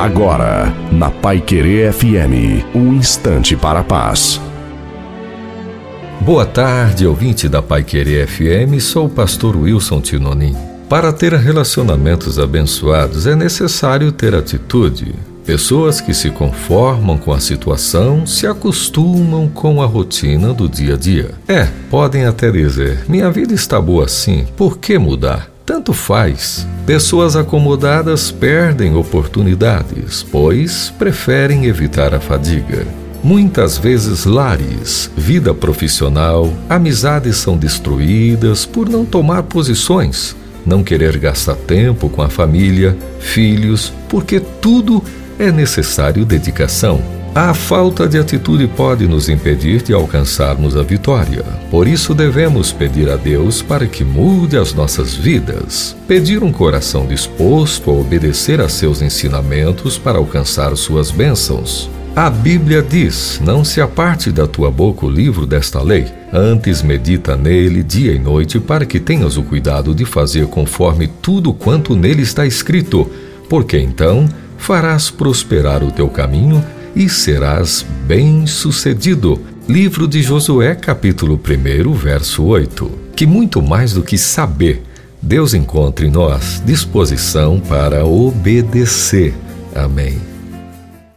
Agora, na Pai Querer FM, um instante para a paz. Boa tarde, ouvinte da Pai Querer FM, sou o pastor Wilson Tinonim. Para ter relacionamentos abençoados é necessário ter atitude. Pessoas que se conformam com a situação se acostumam com a rotina do dia a dia. É, podem até dizer: minha vida está boa assim, por que mudar? Tanto faz. Pessoas acomodadas perdem oportunidades, pois preferem evitar a fadiga. Muitas vezes, lares, vida profissional, amizades são destruídas por não tomar posições, não querer gastar tempo com a família, filhos, porque tudo é necessário dedicação. A falta de atitude pode nos impedir de alcançarmos a vitória. Por isso devemos pedir a Deus para que mude as nossas vidas. Pedir um coração disposto a obedecer a seus ensinamentos para alcançar suas bênçãos. A Bíblia diz: Não se aparte da tua boca o livro desta lei, antes medita nele dia e noite, para que tenhas o cuidado de fazer conforme tudo quanto nele está escrito, porque então farás prosperar o teu caminho e serás bem-sucedido. Livro de Josué, capítulo 1, verso 8. Que muito mais do que saber, Deus encontre em nós disposição para obedecer. Amém.